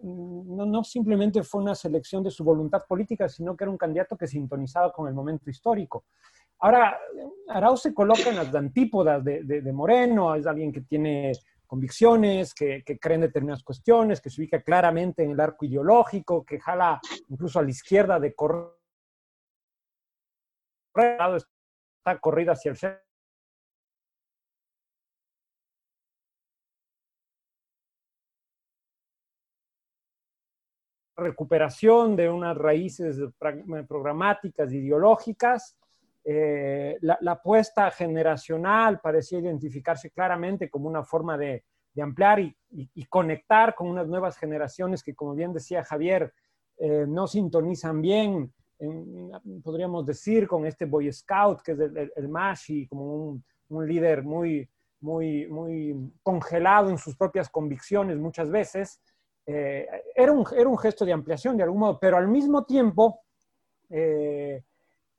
No, no, simplemente fue una selección de su voluntad política, sino que era un candidato que sintonizaba con el momento histórico. Ahora, Arauz se coloca en las antípodas de, de, Moreno, es alguien que tiene convicciones, que, que, cree en determinadas cuestiones, que se ubica claramente en el arco ideológico, que jala incluso a la izquierda de Correa, está corrida hacia el centro recuperación de unas raíces programáticas, ideológicas. Eh, la, apuesta generacional parecía identificarse claramente como una forma de, ampliar y, conectar con unas nuevas generaciones que, como bien decía Javier, eh, no sintonizan bien, podríamos decir, con este Boy Scout, que es el, el, Mashi, como un, un, líder muy, muy, muy congelado en sus propias convicciones muchas veces. Eh, era, un, era, un, gesto de ampliación de algún modo, pero al mismo tiempo eh,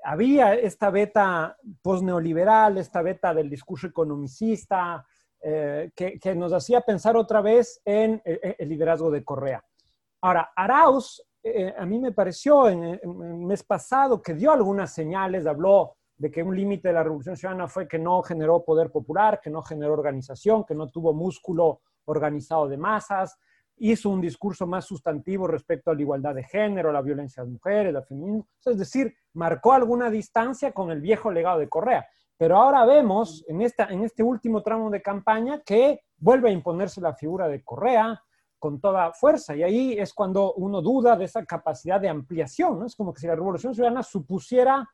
había esta beta post-neoliberal, esta beta del discurso economicista, eh, que, que, nos hacía pensar otra vez en el, liderazgo de Correa. Ahora, Arauz, a mí me pareció en, el mes pasado que dio algunas señales, habló de que un límite de la Revolución Ciudadana fue que no generó poder popular, que no generó organización, que no tuvo músculo organizado de masas, hizo un discurso más sustantivo respecto a la igualdad de género, la violencia de las mujeres, el feminismo, es decir, marcó alguna distancia con el viejo legado de Correa. Pero ahora vemos en, esta, en este último tramo de campaña que vuelve a imponerse la figura de Correa con toda fuerza. Y ahí es cuando uno duda de esa capacidad de ampliación. Es como que si la Revolución Ciudadana supusiera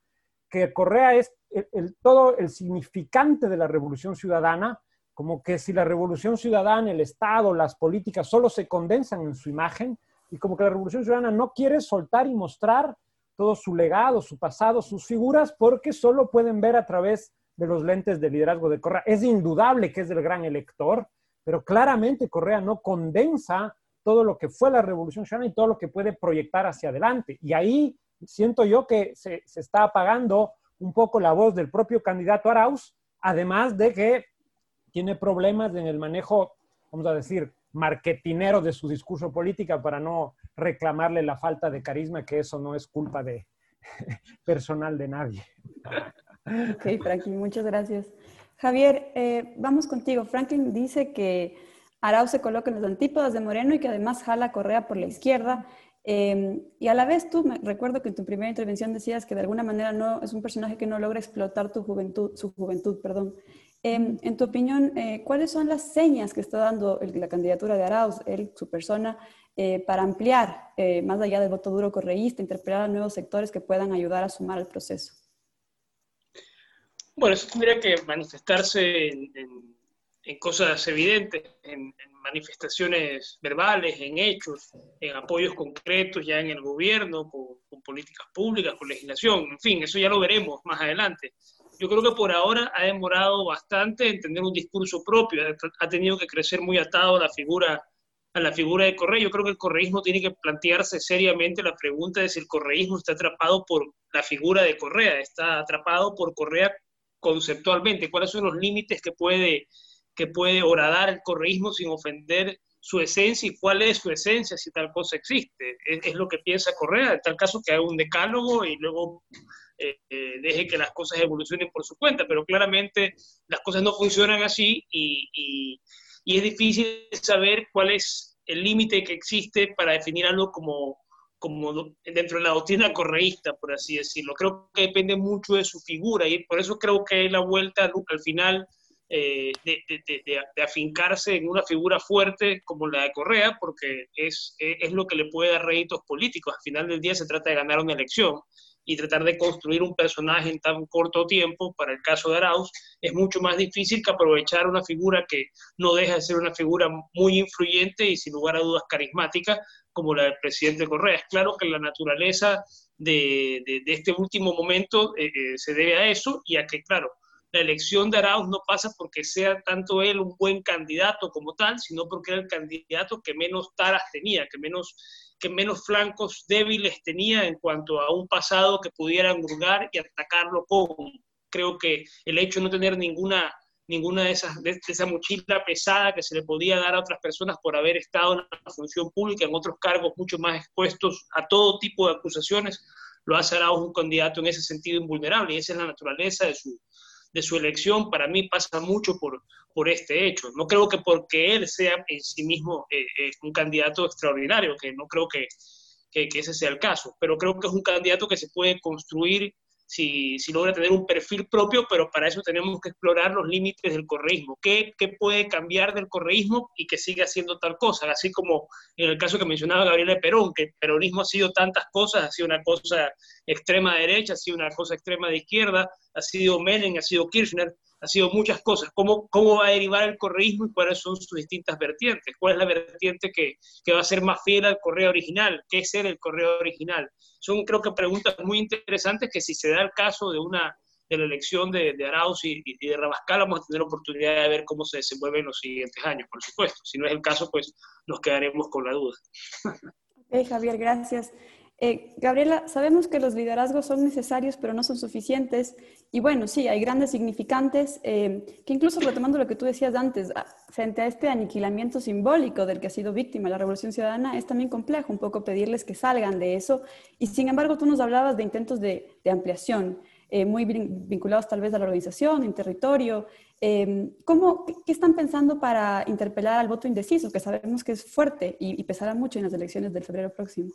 que Correa es el, todo el significante de la Revolución Ciudadana, como que si la revolución ciudadana, el Estado, las políticas solo se condensan en su imagen y como que la revolución ciudadana no quiere soltar y mostrar todo su legado, su pasado, sus figuras, porque solo pueden ver a través de los lentes de liderazgo de Correa. Es indudable que es el gran elector, pero claramente Correa no condensa todo lo que fue la revolución ciudadana y todo lo que puede proyectar hacia adelante. Y ahí siento yo que se, está apagando un poco la voz del propio candidato Arauz, además de que tiene problemas en el manejo, vamos a decir, marketinero de su discurso política para no reclamarle la falta de carisma, que eso no es culpa de personal de nadie. Ok, Franklin, muchas gracias. Javier, eh, vamos contigo. Franklin dice que Arau se coloca en las antípodas de Moreno y que además jala Correa por la izquierda. Eh, y a la vez tú, me recuerdo que en tu primera intervención decías que de alguna manera no es un personaje que no logra explotar tu juventud, su juventud, perdón. Em, en tu opinión, eh, ¿cuáles son las señas que está dando la candidatura de Arauz, él, su persona, eh, para ampliar, más allá del voto duro correísta, interpretar a nuevos sectores que puedan ayudar a sumar al proceso? Bueno, eso tendría que manifestarse en, cosas evidentes, en, manifestaciones verbales, en hechos, en apoyos concretos ya en el gobierno, con políticas públicas, con legislación, en fin, eso ya lo veremos más adelante yo creo que por ahora ha demorado bastante en tener un discurso propio, ha tenido que crecer muy atado a la figura a la figura de Correa. Yo creo que el correísmo tiene que plantearse seriamente la pregunta de si el correísmo está atrapado por la figura de Correa, está atrapado por Correa conceptualmente, cuáles son los límites que puede, que puede horadar el correísmo sin ofender su esencia y cuál es su esencia si tal cosa existe. Es, lo que piensa Correa, en tal caso que haga un decálogo y luego eh, eh, deje que las cosas evolucionen por su cuenta, pero claramente las cosas no funcionan así y, y, es difícil saber cuál es el límite que existe para definir algo como, como dentro de la doctrina correísta, por así decirlo. Creo que depende mucho de su figura y por eso creo que la vuelta al final eh, de, de, afincarse en una figura fuerte como la de Correa, porque es, es lo que le puede dar réditos políticos. Al final del día se trata de ganar una elección y tratar de construir un personaje en tan corto tiempo, para el caso de Arauz, es mucho más difícil que aprovechar una figura que no deja de ser una figura muy influyente y sin lugar a dudas carismática, como la del presidente Correa. Es claro que la naturaleza de, de, este último momento eh, eh, se debe a eso y a que, claro, la elección de Arauz no pasa porque sea tanto él un buen candidato como tal, sino porque era el candidato que menos taras tenía, que menos que menos flancos débiles tenía en cuanto a un pasado que pudieran hurgar y atacarlo con. Creo que el hecho de no tener ninguna, ninguna de esas, de, esa mochila pesada que se le podía dar a otras personas por haber estado en la función pública, en otros cargos mucho más expuestos a todo tipo de acusaciones, lo hace a un candidato en ese sentido invulnerable y esa es la naturaleza de su, de su elección, para mí pasa mucho por, por este hecho. No creo que porque él sea en sí mismo eh, eh, un candidato extraordinario, que no creo que, que, ese sea el caso, pero creo que es un candidato que se puede construir si, si, logra tener un perfil propio, pero para eso tenemos que explorar los límites del correísmo. ¿Qué, ¿Qué, puede cambiar del correísmo y que siga haciendo tal cosa? Así como en el caso que mencionaba Gabriela Perón, que el peronismo ha sido tantas cosas, ha sido una cosa extrema derecha, ha sido una cosa extrema de izquierda, ha sido Menem, ha sido Kirchner, ha sido muchas cosas. ¿Cómo, cómo va a derivar el correísmo y cuáles son sus distintas vertientes? ¿Cuál es la vertiente que, que va a ser más fiel al correo original? ¿Qué es ser el correo original? Son, creo que, preguntas muy interesantes que si se da el caso de una de la elección de, de Arauz y, de Rabascal, vamos a tener oportunidad de ver cómo se desenvuelve en los siguientes años, por supuesto. Si no es el caso, pues nos quedaremos con la duda. Ok, Javier, gracias. Eh, Gabriela, sabemos que los liderazgos son necesarios, pero no son suficientes. Y bueno, sí, hay grandes significantes eh, que incluso retomando lo que tú decías antes, ah, frente a este aniquilamiento simbólico del que ha sido víctima la Revolución Ciudadana, es también complejo un poco pedirles que salgan de eso. Y sin embargo, tú nos hablabas de intentos de, ampliación, eh, muy vinculados tal vez a la organización, en territorio. ¿cómo, qué, están pensando para interpelar al voto indeciso, que sabemos que es fuerte y pesará mucho en las elecciones del febrero próximo?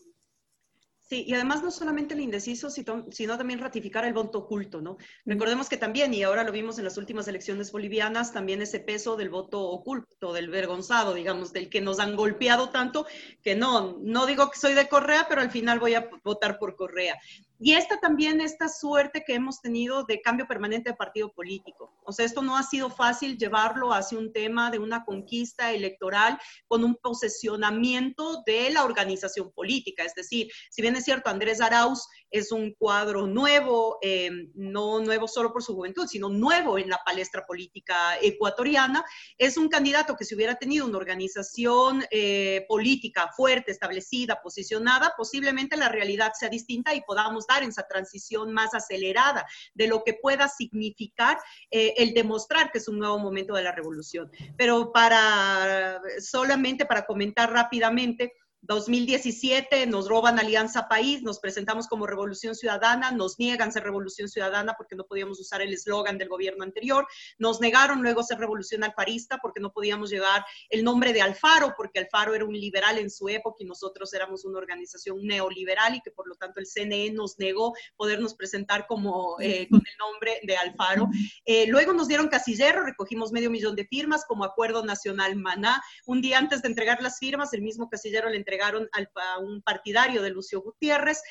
Sí, y además no solamente el indeciso, sino también ratificar el voto oculto, ¿no? Recordemos que también, y ahora lo vimos en las últimas elecciones bolivianas, también ese peso del voto oculto, del vergonzado, digamos, del que nos han golpeado tanto, que no, no digo que soy de Correa, pero al final voy a votar por Correa. Y esta también, esta suerte que hemos tenido de cambio permanente de partido político. O sea, esto no ha sido fácil llevarlo hacia un tema de una conquista electoral con un posesionamiento de la organización política. Es decir, si bien es cierto, Andrés Arauz es un cuadro nuevo, eh, no nuevo solo por su juventud, sino nuevo en la palestra política ecuatoriana, es un candidato que si hubiera tenido una organización eh, política fuerte, establecida, posicionada, posiblemente la realidad sea distinta y podamos en esa transición más acelerada de lo que pueda significar eh, el demostrar que es un nuevo momento de la revolución. Pero para solamente para comentar rápidamente, 2017 nos roban Alianza País, nos presentamos como Revolución Ciudadana, nos niegan ser Revolución Ciudadana porque no podíamos usar el eslogan del gobierno anterior, nos negaron luego ser Revolución Alfarista porque no podíamos llevar el nombre de Alfaro porque Alfaro era un liberal en su época y nosotros éramos una organización neoliberal y que por lo tanto el CNE nos negó podernos presentar como eh, con el nombre de Alfaro. Eh, luego nos dieron casillero, recogimos medio millón de firmas como Acuerdo Nacional Maná. Un día antes de entregar las firmas, el mismo casillero le entregaron a un partidario de Lucio Gutiérrez.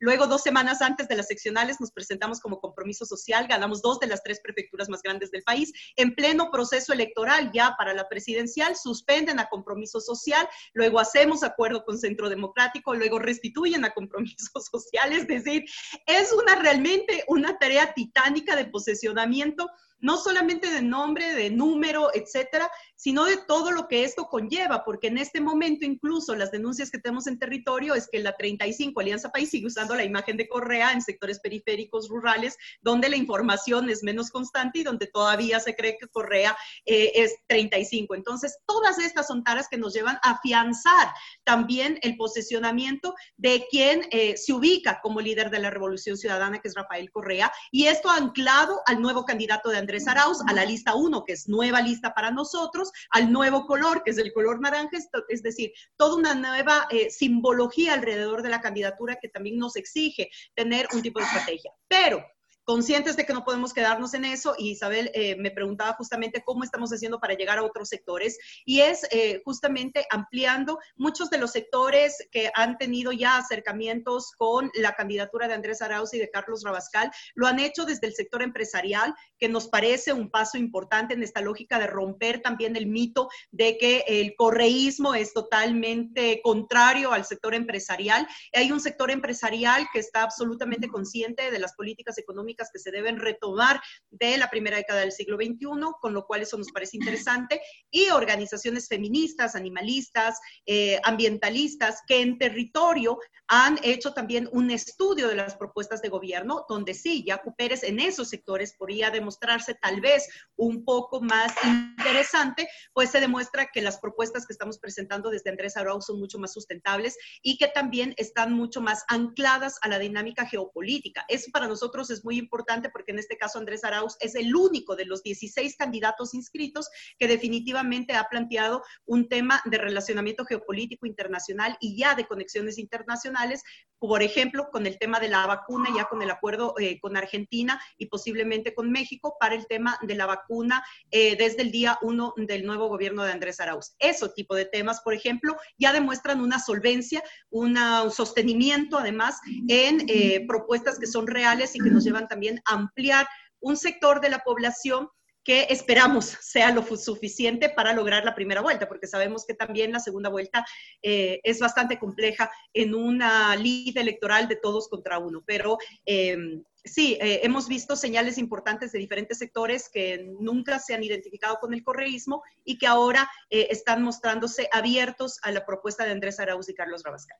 Luego, dos semanas antes de las seccionales, nos presentamos como compromiso social, ganamos dos de las tres prefecturas más grandes del país. En pleno proceso electoral, ya para la presidencial, suspenden a compromiso social, luego hacemos acuerdo con Centro Democrático, luego restituyen a compromiso social. Es decir, es una realmente una tarea titánica de posesionamiento no solamente de nombre, de número, etcétera, sino de todo lo que esto conlleva, porque en este momento incluso las denuncias que tenemos en territorio es que la 35 Alianza País sigue usando la imagen de Correa en sectores periféricos rurales, donde la información es menos constante y donde todavía se cree que Correa eh, es 35. Entonces, todas estas son taras que nos llevan a afianzar también el posesionamiento de quien eh, se ubica como líder de la Revolución Ciudadana, que es Rafael Correa, y esto anclado al nuevo candidato de Andrés Arauz, a la lista 1, que es nueva lista para nosotros, al nuevo color, que es el color naranja, es decir, toda una nueva eh, simbología alrededor de la candidatura que también nos exige tener un tipo de estrategia. Pero conscientes de que no podemos quedarnos en eso y Isabel eh, me preguntaba justamente cómo estamos haciendo para llegar a otros sectores y es eh, justamente ampliando muchos de los sectores que han tenido ya acercamientos con la candidatura de Andrés Arauz y de Carlos Rabascal, lo han hecho desde el sector empresarial, que nos parece un paso importante en esta lógica de romper también el mito de que el correísmo es totalmente contrario al sector empresarial. Hay un sector empresarial que está absolutamente consciente de las políticas económicas que se deben retomar de la primera década del siglo XXI, con lo cual eso nos parece interesante, y organizaciones feministas, animalistas, eh, ambientalistas, que en territorio han hecho también un estudio de las propuestas de gobierno, donde sí, Yacu Pérez en esos sectores podría demostrarse tal vez un poco más interesante, pues se demuestra que las propuestas que estamos presentando desde Andrés Arau son mucho más sustentables y que también están mucho más ancladas a la dinámica geopolítica. Eso para nosotros es muy importante porque en este caso Andrés Arauz es el único de los 16 candidatos inscritos que definitivamente ha planteado un tema de relacionamiento geopolítico internacional y ya de conexiones internacionales, por ejemplo, con el tema de la vacuna, ya con el acuerdo eh, con Argentina y posiblemente con México para el tema de la vacuna eh, desde el día uno del nuevo gobierno de Andrés Arauz. Ese tipo de temas, por ejemplo, ya demuestran una solvencia, un sostenimiento además en eh, propuestas que son reales y que nos llevan también ampliar un sector de la población que esperamos sea lo suficiente para lograr la primera vuelta, porque sabemos que también la segunda vuelta eh, es bastante compleja en una lid electoral de todos contra uno. Pero em, sí, eh, hemos visto señales importantes de diferentes sectores que nunca se han identificado con el correísmo y que ahora eh, están mostrándose abiertos a la propuesta de Andrés Arauz y Carlos Rabascal.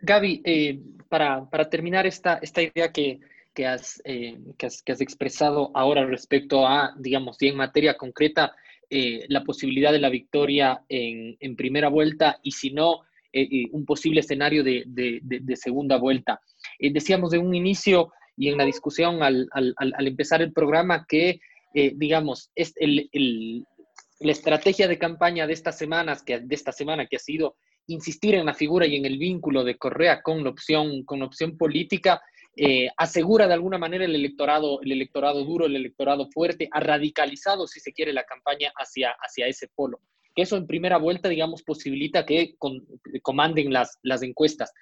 Gaby, para, para, terminar esta, esta idea que, eh, que has, que has, expresado ahora respecto a, digamos, y en materia concreta, eh, la posibilidad de la victoria en, en primera vuelta y si no, eh, un posible escenario de, segunda vuelta. decíamos de un inicio y en la discusión al, empezar el programa que, digamos, es la estrategia de campaña de estas semanas, que, de esta semana que ha sido insistir en la figura y en el vínculo de Correa con la opción, con la opción política, eh, asegura de alguna manera el electorado, el electorado duro, el electorado fuerte, ha radicalizado, si se quiere, la campaña hacia, hacia ese polo. Que eso en primera vuelta, digamos, posibilita que comanden las, las encuestas.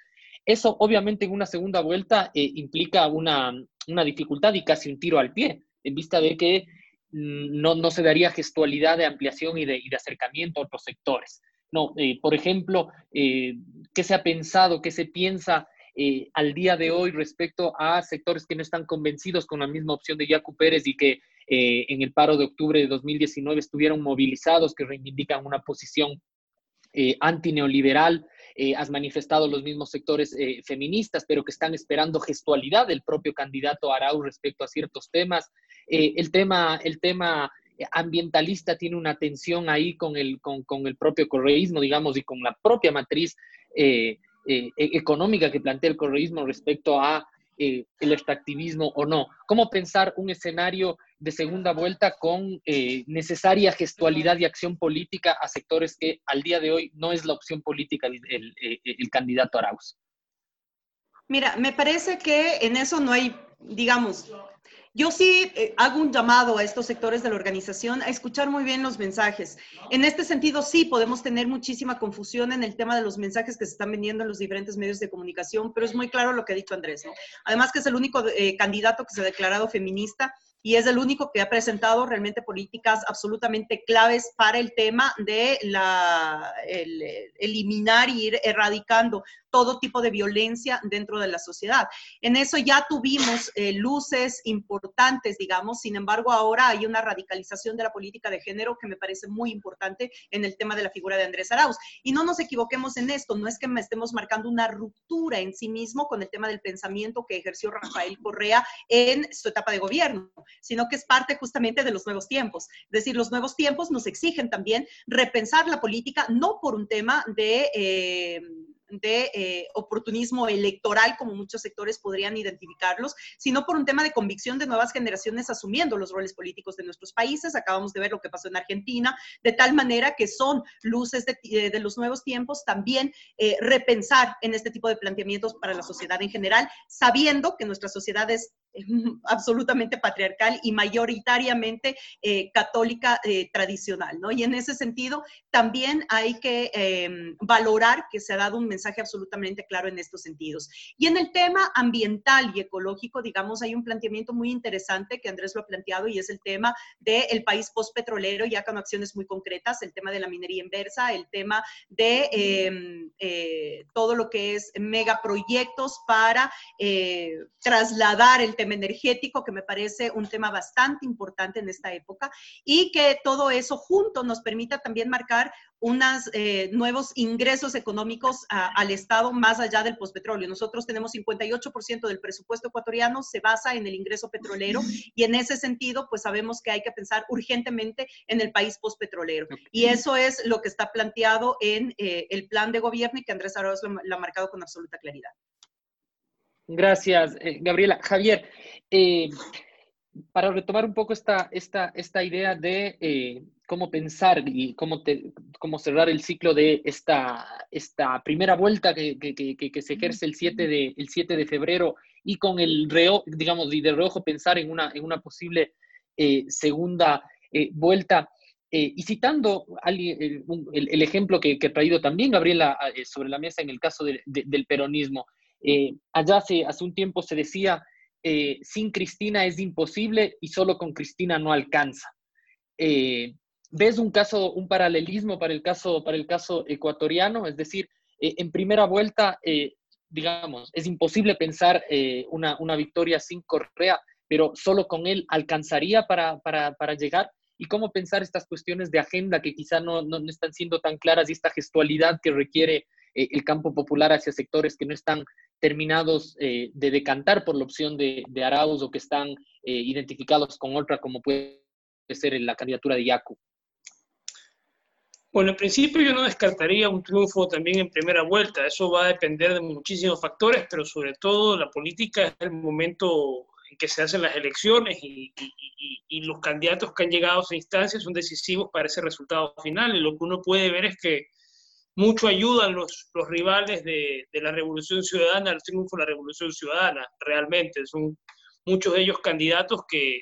Eso, obviamente, en una segunda vuelta eh, implica una, una, dificultad y casi un tiro al pie, en vista de que mm, no, no se daría gestualidad de ampliación y de, y de acercamiento a otros sectores. No, eh, por ejemplo, ¿qué se ha pensado, qué se piensa eh, al día de hoy respecto a sectores que no están convencidos con la misma opción de Yacu Pérez y que eh, en el paro de octubre de 2019 estuvieron movilizados, que reivindican una posición eh, antineoliberal. has manifestado los mismos sectores feministas, pero que están esperando gestualidad del propio candidato Arau respecto a ciertos temas. el tema, el tema ambientalista tiene una tensión ahí con el, con, con el propio correísmo, digamos, y con la propia matriz eh, eh, económica que plantea el correísmo respecto a eh, el extractivismo o no. ¿Cómo pensar un escenario de segunda vuelta con eh, necesaria gestualidad y acción política a sectores que al día de hoy no es la opción política el, el candidato Arauz? Mira, me parece que en eso no hay, digamos, yo sí eh, hago un llamado a estos sectores de la organización a escuchar muy bien los mensajes. En este sentido, sí podemos tener muchísima confusión en el tema de los mensajes que se están vendiendo en los diferentes medios de comunicación, pero es muy claro lo que ha dicho Andrés. Además que es el único eh, candidato que se ha declarado feminista y es el único que ha presentado realmente políticas absolutamente claves para el tema de el, eliminar y ir erradicando todo tipo de violencia dentro de la sociedad. En eso ya tuvimos eh, luces importantes, digamos, sin embargo ahora hay una radicalización de la política de género que me parece muy importante en el tema de la figura de Andrés Arauz. Y no nos equivoquemos en esto, no es que estemos marcando una ruptura en sí mismo con el tema del pensamiento que ejerció Rafael Correa en su etapa de gobierno, sino que es parte justamente de los nuevos tiempos. Es decir, los nuevos tiempos nos exigen también repensar la política, no por un tema de... Eh, de eh, oportunismo electoral, como muchos sectores podrían identificarlos, sino por un tema de convicción de nuevas generaciones asumiendo los roles políticos de nuestros países. Acabamos de ver lo que pasó en Argentina, de tal manera que son luces de, eh, los nuevos tiempos también eh, repensar en este tipo de planteamientos para la sociedad en general, sabiendo que nuestra sociedad es absolutamente patriarcal y mayoritariamente eh, católica eh, tradicional, ¿no? Y en ese sentido, también hay que em, valorar que se ha dado un mensaje absolutamente claro en estos sentidos. Y en el tema ambiental y ecológico, digamos, hay un planteamiento muy interesante que Andrés lo ha planteado y es el tema del país postpetrolero, ya con acciones muy concretas, el tema de la minería inversa, el tema de em, eh, todo lo que es megaproyectos para trasladar el tema energético, que me parece un tema bastante importante en esta época, y que todo eso junto nos permita también marcar unos eh, nuevos ingresos económicos al Estado más allá del postpetróleo. Nosotros tenemos 58% del presupuesto ecuatoriano se basa en el ingreso petrolero y en ese sentido, pues sabemos que hay que pensar urgentemente en el país postpetrolero. Y eso es lo que está planteado en eh, el plan de gobierno y que Andrés Arauz lo ha marcado con absoluta claridad. Gracias, eh, Gabriela. Javier, eh, para retomar un poco esta, esta, esta idea de eh, cómo pensar y cómo, cómo cerrar el ciclo de esta, esta primera vuelta que, que, se ejerce el 7 de, el 7 de febrero y con el reo, digamos, de reojo pensar en una, en una posible segunda vuelta. y citando el, el, ejemplo que, que, ha traído también Gabriela sobre la mesa en el caso del peronismo, eh, allá hace, hace un tiempo se decía, eh, sin Cristina es imposible y solo con Cristina no alcanza. Eh, ¿Ves un caso, un paralelismo para el caso, para el caso ecuatoriano? Es decir, en primera vuelta, digamos, es imposible pensar una, una, victoria sin Correa, pero solo con él alcanzaría para, para, para llegar y cómo pensar estas cuestiones de agenda que quizá no, no, no, están siendo tan claras y esta gestualidad que requiere el campo popular hacia sectores que no están terminados eh, de decantar por la opción de, de Arauz o que están eh, identificados con otra, como puede ser la candidatura de Yacu? Bueno, en principio yo no descartaría un triunfo también en primera vuelta. Eso va a depender de muchísimos factores, pero sobre todo la política es el momento en que se hacen las elecciones y, y, y, los candidatos que han llegado a esa instancia son decisivos para ese resultado final. Y lo que uno puede ver es que mucho ayudan los, los rivales de, de, la Revolución Ciudadana al triunfo de la Revolución Ciudadana, realmente. Son muchos de ellos candidatos que,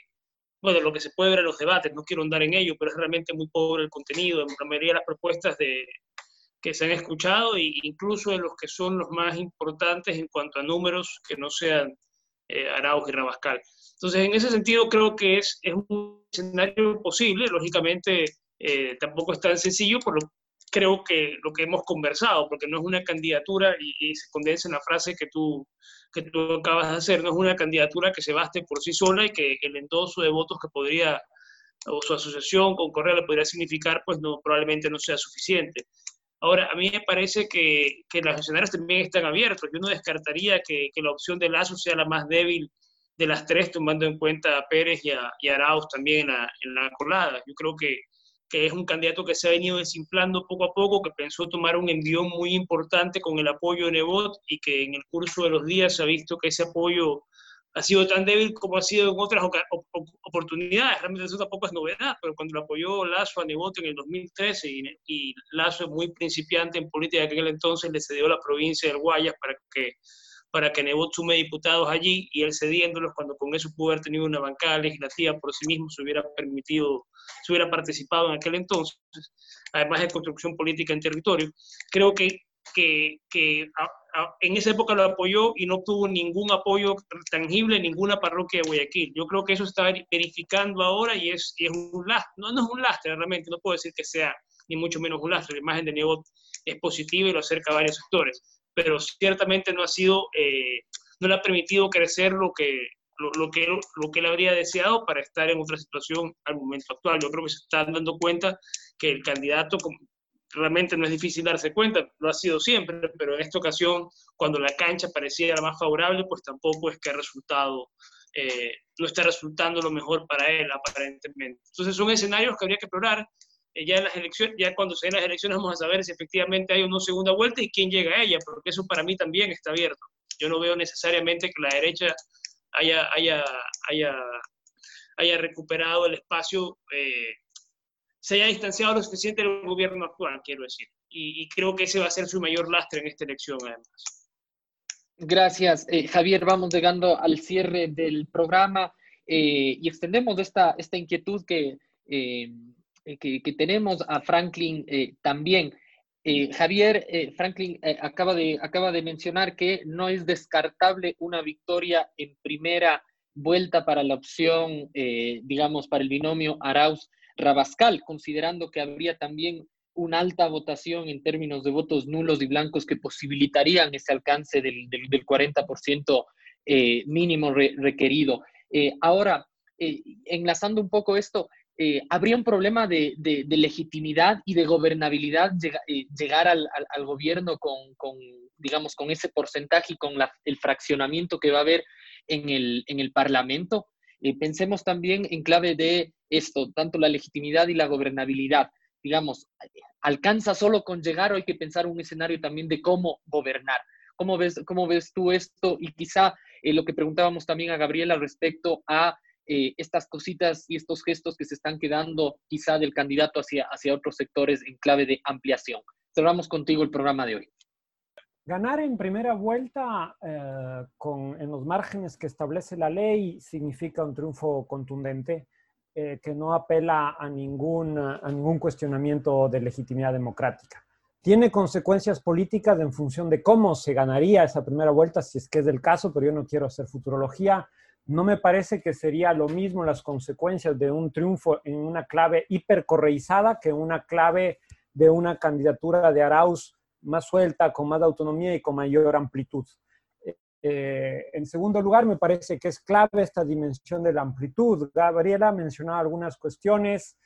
bueno, lo que se puede ver en los debates, no quiero andar en ello, pero es realmente muy pobre el contenido, en la mayoría de las propuestas de, que se han escuchado, e incluso en los que son los más importantes en cuanto a números que no sean eh, Arauz y Rabascal. Entonces, en ese sentido, creo que es, es un escenario posible, lógicamente. Eh, tampoco es tan sencillo por lo, creo que lo que hemos conversado, porque no es una candidatura, y, se condensa en la frase que tú, que tú acabas de hacer, no es una candidatura que se baste por sí sola y que el endoso de votos que podría, o su asociación con Correa le podría significar, pues no, probablemente no sea suficiente. Ahora, a mí me parece que, que los escenarios también están abiertos. Yo no descartaría que, que, la opción de Lazo sea la más débil de las tres, tomando en cuenta a Pérez y a, y a Arauz también en la, en la colada. Yo creo que que es un candidato que se ha venido desimplando poco a poco, que pensó tomar un envión muy importante con el apoyo de Nebot y que en el curso de los días se ha visto que ese apoyo ha sido tan débil como ha sido en otras oportunidades. Realmente eso tampoco es novedad, pero cuando lo apoyó Lazo a Nebot en el 2013 y, y Lazo es muy principiante en política, que en aquel entonces le cedió la provincia del Guayas para que para que Nebot sume diputados allí y él cediéndolos cuando con eso pudo haber tenido una bancada legislativa por sí mismo se hubiera permitido, se hubiera participado en aquel entonces, además de construcción política en territorio. Creo que, que, que en esa época lo apoyó y no tuvo ningún apoyo tangible en ninguna parroquia de Guayaquil. Yo creo que eso está verificando ahora y es, y es un lastre, no, no es un lastre realmente, no puedo decir que sea ni mucho menos un lastre, la imagen de Nebot es positiva y lo acerca a varios sectores pero ciertamente no ha sido, eh, no le ha permitido crecer lo que, lo, que, lo que él habría deseado para estar en otra situación al momento actual. Yo creo que se están dando cuenta que el candidato realmente no es difícil darse cuenta, lo ha sido siempre, pero en esta ocasión, cuando la cancha parecía la más favorable, pues tampoco es que ha resultado, eh, no está resultando lo mejor para él, aparentemente. Entonces son escenarios que habría que explorar. Eh, ya en las elecciones, ya cuando se den las elecciones vamos a saber si efectivamente hay una segunda vuelta y quién llega a ella, porque eso para mí también está abierto. Yo no veo necesariamente que la derecha haya, haya, haya, haya recuperado el espacio, eh, se haya distanciado lo suficiente del gobierno actual, quiero decir. Y, creo que ese va a ser su mayor lastre en esta elección, además. Gracias, eh, Javier. Vamos llegando al cierre del programa y extendemos esta, esta inquietud que, que, que, tenemos a Franklin también. Javier, Franklin acaba, de, acaba de mencionar que no es descartable una victoria en primera vuelta para la opción, digamos, para el binomio Arauz-Rabascal, considerando que habría también una alta votación en términos de votos nulos y blancos que posibilitarían ese alcance del, del, del 40% eh, mínimo re, requerido. Eh, ahora, eh, enlazando un poco esto, eh, habría un problema de, de, de, legitimidad y de gobernabilidad llega, eh, llegar al, al, al gobierno con, con, digamos, con ese porcentaje y con la, el fraccionamiento que va a haber en el, en el Parlamento. Eh, pensemos también en clave de esto, tanto la legitimidad y la gobernabilidad digamos, alcanza solo con llegar o hay que pensar un escenario también de cómo gobernar. ¿Cómo ves, cómo ves tú esto? Y quizá eh, lo que preguntábamos también a Gabriela respecto a eh, estas cositas y estos gestos que se están quedando quizá del candidato hacia, hacia otros sectores en clave de ampliación. Cerramos contigo el programa de hoy. Ganar en primera vuelta eh, con, en los márgenes que establece la ley significa un triunfo contundente eh, que no apela a ningún, a ningún cuestionamiento de legitimidad democrática. Tiene consecuencias políticas en función de cómo se ganaría esa primera vuelta, si es que es del caso, pero yo no quiero hacer futurología. No me parece que sería lo mismo las consecuencias de un triunfo en una clave hipercorreizada que una clave de una candidatura de Arauz más suelta, con más autonomía y con mayor amplitud. Eh, en segundo lugar, me parece que es clave esta dimensión de la amplitud. Gabriela mencionaba algunas cuestiones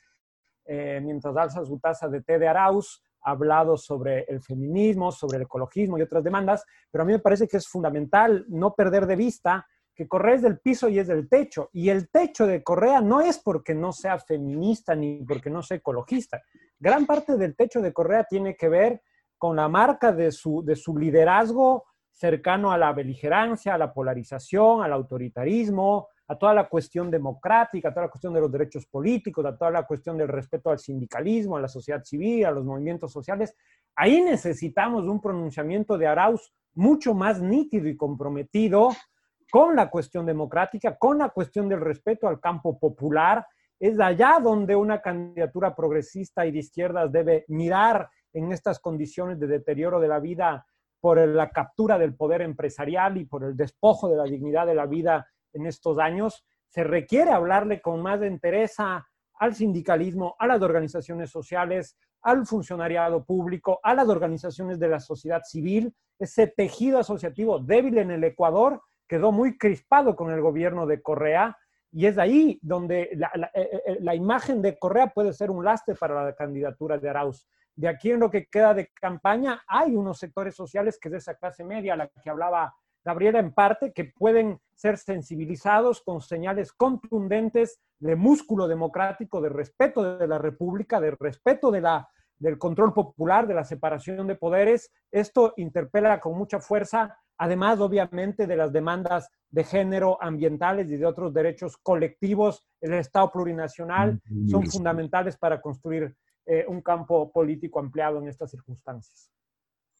eh, mientras alza su taza de té de Arauz, ha hablado sobre el feminismo, sobre el ecologismo y otras demandas, pero a mí me parece que es fundamental no perder de vista que Correa es del piso y es del techo. Y el techo de Correa no es porque no sea feminista ni porque no sea ecologista. Gran parte del techo de Correa tiene que ver con la marca de su, de su liderazgo cercano a la beligerancia, a la polarización, al autoritarismo, a toda la cuestión democrática, a toda la cuestión de los derechos políticos, a toda la cuestión del respeto al sindicalismo, a la sociedad civil, a los movimientos sociales. Ahí necesitamos un pronunciamiento de Arauz mucho más nítido y comprometido con la cuestión democrática, con la cuestión del respeto al campo popular. Es allá donde una candidatura progresista y de izquierdas debe mirar en estas condiciones de deterioro de la vida por la captura del poder empresarial y por el despojo de la dignidad de la vida en estos años, se requiere hablarle con más entereza al sindicalismo, a las organizaciones sociales, al funcionariado público, a las organizaciones de la sociedad civil. Ese tejido asociativo débil en el Ecuador quedó muy crispado con el gobierno de Correa y es ahí donde la, la, eh, eh, la imagen de Correa puede ser un lastre para la candidatura de Arauz. De aquí en lo que queda de campaña, hay unos sectores sociales que es de esa clase media, a la que hablaba Gabriela en parte, que pueden ser sensibilizados con señales contundentes de músculo democrático, de respeto de la República, de respeto de la, del control popular, de la separación de poderes. Esto interpela con mucha fuerza, además obviamente de las demandas de género, ambientales y de otros derechos colectivos. El Estado plurinacional son fundamentales para construir eh, un campo político ampliado en estas circunstancias.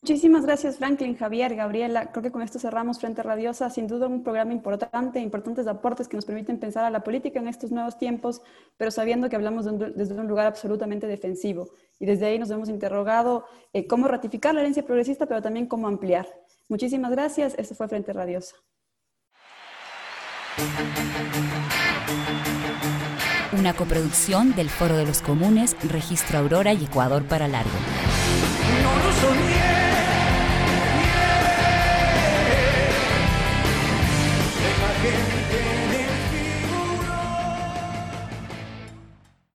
Muchísimas gracias, Franklin, Javier, Gabriela. Creo que con esto cerramos Frente Radiosa. Sin duda, un programa importante, importantes aportes que nos permiten pensar a la política en estos nuevos tiempos, pero sabiendo que hablamos de un, desde un lugar absolutamente defensivo. Y desde ahí nos hemos interrogado eh, cómo ratificar la herencia progresista, pero también cómo ampliar. Muchísimas gracias. Esto fue Frente Radiosa. Una coproducción del Foro de los Comunes, Registro Aurora y Ecuador para Largo. No.